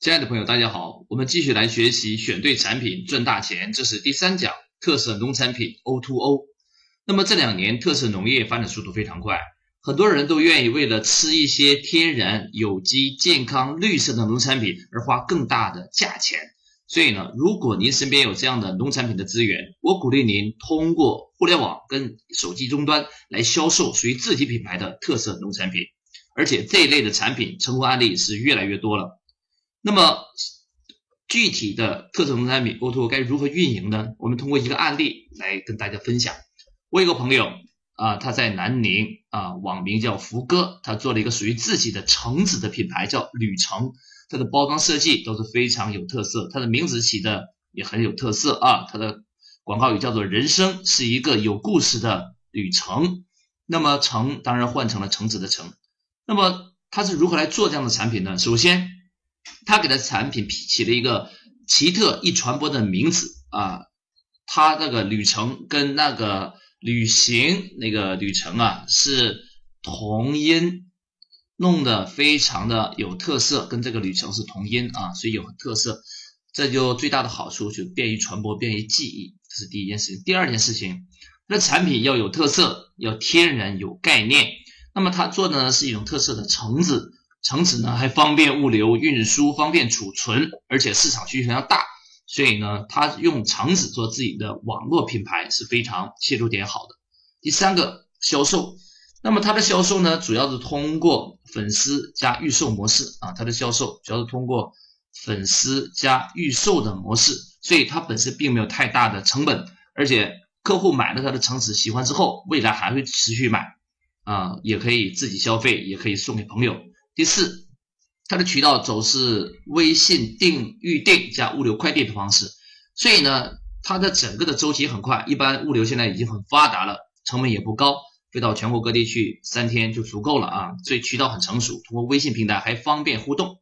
亲爱的朋友，大家好，我们继续来学习选对产品赚大钱，这是第三讲特色农产品 O2O。那么这两年特色农业发展速度非常快，很多人都愿意为了吃一些天然、有机、健康、绿色的农产品而花更大的价钱。所以呢，如果您身边有这样的农产品的资源，我鼓励您通过互联网跟手机终端来销售属于自己品牌的特色农产品，而且这一类的产品成功案例是越来越多了。那么具体的特色农产品 O2O 该如何运营呢？我们通过一个案例来跟大家分享。我有个朋友啊，他在南宁啊，网名叫福哥，他做了一个属于自己的橙子的品牌，叫旅程。它的包装设计都是非常有特色，它的名字起的也很有特色啊。它的广告语叫做“人生是一个有故事的旅程”。那么橙当然换成了橙子的橙。那么他是如何来做这样的产品呢？首先。他给的产品起了一个奇特易传播的名字啊，他那个旅程跟那个旅行那个旅程啊是同音，弄得非常的有特色，跟这个旅程是同音啊，所以有特色。这就最大的好处就便于传播，便于记忆，这是第一件事情。第二件事情，那产品要有特色，要天然有概念。那么他做的呢是一种特色的橙子。橙子呢还方便物流运输，方便储存，而且市场需求量大，所以呢，他用橙子做自己的网络品牌是非常切入点好的。第三个销售，那么它的销售呢，主要是通过粉丝加预售模式啊，它的销售主要是通过粉丝加预售的模式，所以它本身并没有太大的成本，而且客户买了他的橙子喜欢之后，未来还会持续买啊，也可以自己消费，也可以送给朋友。第四，它的渠道走是微信订预订加物流快递的方式，所以呢，它的整个的周期很快，一般物流现在已经很发达了，成本也不高，飞到全国各地去三天就足够了啊，所以渠道很成熟，通过微信平台还方便互动。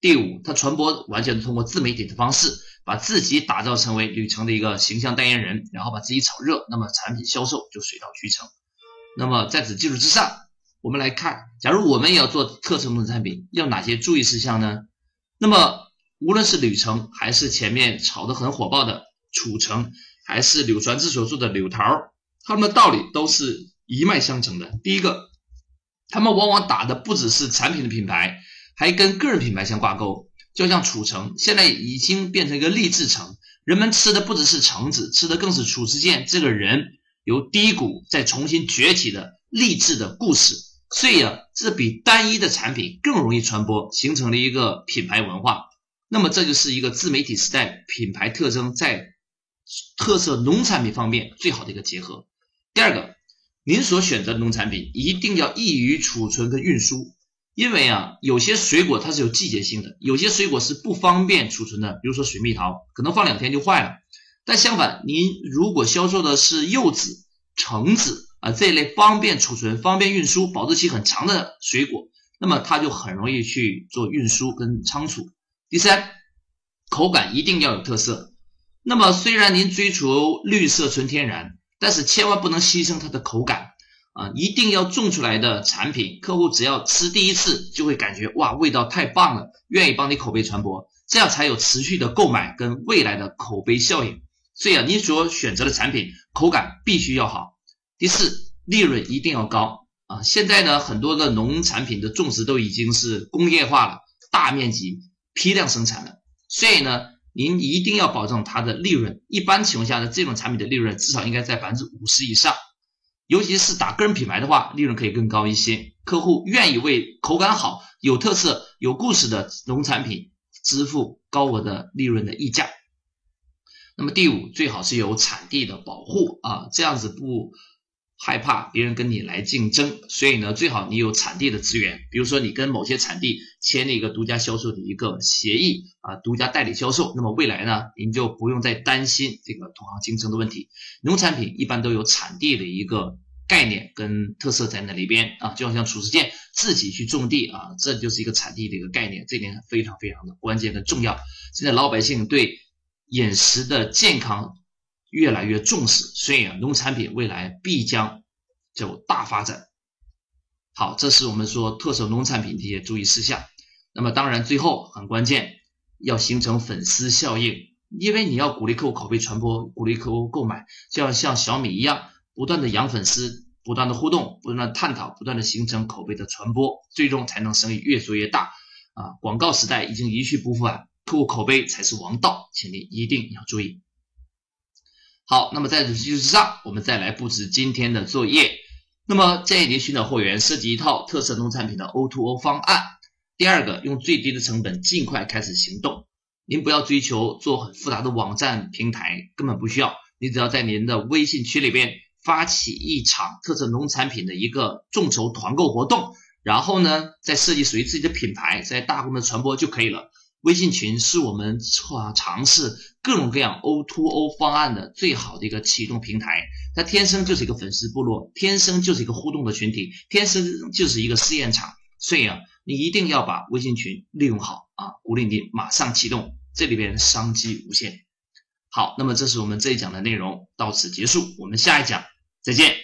第五，它传播完全通过自媒体的方式，把自己打造成为旅程的一个形象代言人，然后把自己炒热，那么产品销售就水到渠成。那么在此基础之上。我们来看，假如我们也要做特色农产品，要哪些注意事项呢？那么，无论是旅程，还是前面炒得很火爆的褚橙，还是柳传志所做的柳桃，他们的道理都是一脉相承的。第一个，他们往往打的不只是产品的品牌，还跟个人品牌相挂钩。就像褚橙，现在已经变成一个励志橙，人们吃的不只是橙子，吃的更是褚时健这个人由低谷再重新崛起的励志的故事。所以啊，这比单一的产品更容易传播，形成了一个品牌文化。那么这就是一个自媒体时代品牌特征在特色农产品方面最好的一个结合。第二个，您所选择的农产品一定要易于储存跟运输，因为啊，有些水果它是有季节性的，有些水果是不方便储存的，比如说水蜜桃，可能放两天就坏了。但相反，您如果销售的是柚子、橙子。啊，这一类方便储存、方便运输、保质期很长的水果，那么它就很容易去做运输跟仓储。第三，口感一定要有特色。那么虽然您追求绿色纯天然，但是千万不能牺牲它的口感啊！一定要种出来的产品，客户只要吃第一次就会感觉哇，味道太棒了，愿意帮你口碑传播，这样才有持续的购买跟未来的口碑效应。所以啊，你所选择的产品口感必须要好。第四，利润一定要高啊！现在呢，很多的农产品的种植都已经是工业化了，大面积批量生产了，所以呢，您一定要保证它的利润。一般情况下呢，这种产品的利润至少应该在百分之五十以上，尤其是打个人品牌的话，利润可以更高一些。客户愿意为口感好、有特色、有故事的农产品支付高额的利润的溢价。那么第五，最好是有产地的保护啊，这样子不。害怕别人跟你来竞争，所以呢，最好你有产地的资源，比如说你跟某些产地签了一个独家销售的一个协议啊，独家代理销售，那么未来呢，您就不用再担心这个同行竞争的问题。农产品一般都有产地的一个概念跟特色在那里边啊，就好像褚时健自己去种地啊，这就是一个产地的一个概念，这点非常非常的关键跟重要。现在老百姓对饮食的健康。越来越重视，所以啊，农产品未来必将就大发展。好，这是我们说特色农产品的一些注意事项。那么当然最后很关键，要形成粉丝效应，因为你要鼓励客户口碑传播，鼓励客户购买，就要像小米一样，不断的养粉丝，不断的互动，不断的探讨，不断的形成口碑的传播，最终才能生意越做越大。啊，广告时代已经一去不复返，客户口碑才是王道，请你一定要注意。好，那么在此基础之上，我们再来布置今天的作业。那么建议您寻找货源，设计一套特色农产品的 O2O 方案。第二个，用最低的成本尽快开始行动。您不要追求做很复杂的网站平台，根本不需要。你只要在您的微信群里边发起一场特色农产品的一个众筹团购活动，然后呢，再设计属于自己的品牌，在大规模传播就可以了。微信群是我们尝尝试各种各样 O to O 方案的最好的一个启动平台，它天生就是一个粉丝部落，天生就是一个互动的群体，天生就是一个试验场。所以啊，你一定要把微信群利用好啊！鼓励你马上启动，这里边商机无限。好，那么这是我们这一讲的内容，到此结束，我们下一讲再见。